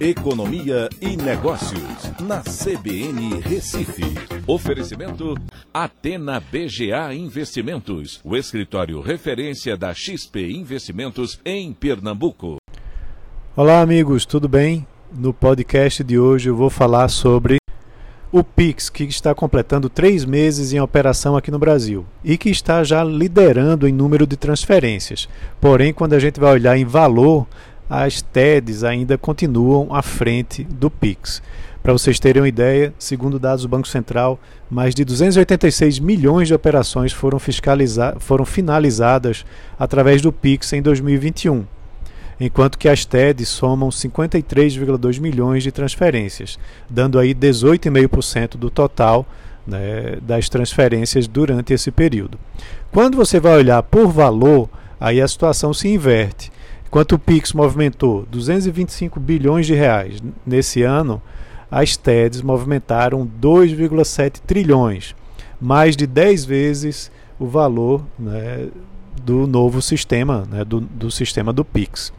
Economia e Negócios, na CBN Recife. Oferecimento Atena BGA Investimentos, o escritório referência da XP Investimentos em Pernambuco. Olá, amigos, tudo bem? No podcast de hoje eu vou falar sobre o Pix, que está completando três meses em operação aqui no Brasil e que está já liderando em número de transferências. Porém, quando a gente vai olhar em valor, as TEDs ainda continuam à frente do PIX. Para vocês terem uma ideia, segundo dados do Banco Central, mais de 286 milhões de operações foram, foram finalizadas através do PIX em 2021, enquanto que as TEDs somam 53,2 milhões de transferências, dando aí 18,5% do total né, das transferências durante esse período. Quando você vai olhar por valor, aí a situação se inverte. Enquanto o Pix movimentou 225 bilhões de reais nesse ano, as TEDs movimentaram 2,7 trilhões, mais de 10 vezes o valor né, do novo sistema, né, do, do, sistema do Pix.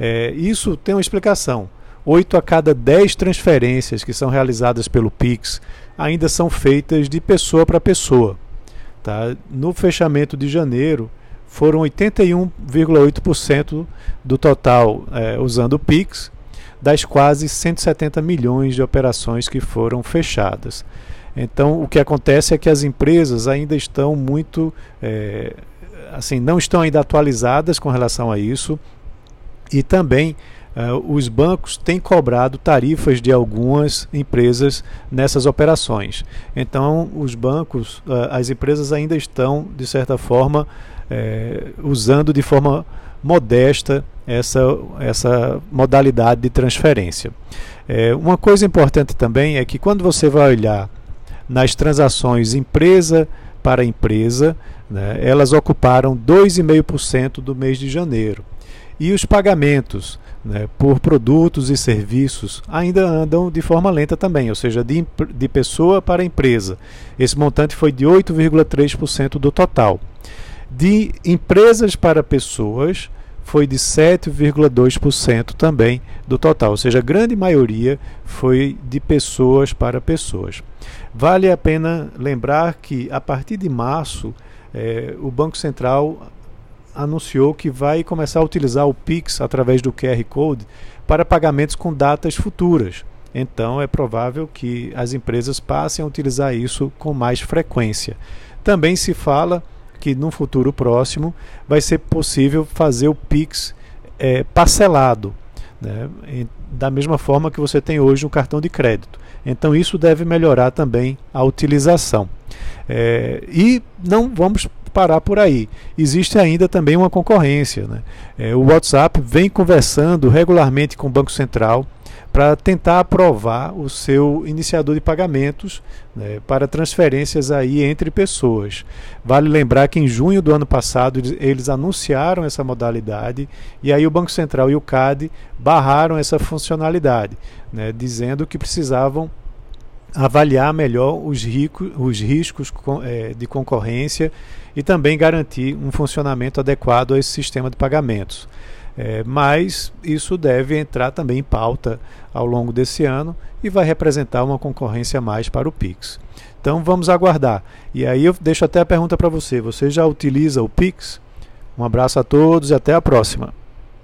É, isso tem uma explicação. 8 a cada 10 transferências que são realizadas pelo Pix ainda são feitas de pessoa para pessoa. Tá? No fechamento de janeiro, foram 81,8% do total é, usando o Pix, das quase 170 milhões de operações que foram fechadas. Então, o que acontece é que as empresas ainda estão muito, é, assim, não estão ainda atualizadas com relação a isso e também Uh, os bancos têm cobrado tarifas de algumas empresas nessas operações. Então, os bancos, uh, as empresas ainda estão, de certa forma, é, usando de forma modesta essa, essa modalidade de transferência. Uma coisa importante também é que quando você vai olhar nas transações empresa para empresa, né, elas ocuparam 2,5% do mês de janeiro. E os pagamentos né, por produtos e serviços ainda andam de forma lenta também, ou seja, de, de pessoa para empresa. Esse montante foi de 8,3% do total. De empresas para pessoas, foi de 7,2% também do total, ou seja, a grande maioria foi de pessoas para pessoas. Vale a pena lembrar que a partir de março, eh, o Banco Central anunciou que vai começar a utilizar o Pix através do QR Code para pagamentos com datas futuras. Então é provável que as empresas passem a utilizar isso com mais frequência. Também se fala que no futuro próximo vai ser possível fazer o Pix é, parcelado, né? da mesma forma que você tem hoje um cartão de crédito. Então isso deve melhorar também a utilização. É, e não vamos parar por aí. Existe ainda também uma concorrência. Né? É, o WhatsApp vem conversando regularmente com o Banco Central para tentar aprovar o seu iniciador de pagamentos né, para transferências aí entre pessoas. Vale lembrar que em junho do ano passado eles anunciaram essa modalidade e aí o Banco Central e o CAD barraram essa funcionalidade, né, dizendo que precisavam avaliar melhor os, rico, os riscos é, de concorrência e também garantir um funcionamento adequado a esse sistema de pagamentos. É, mas isso deve entrar também em pauta ao longo desse ano e vai representar uma concorrência a mais para o Pix. Então vamos aguardar. E aí eu deixo até a pergunta para você: você já utiliza o Pix? Um abraço a todos e até a próxima.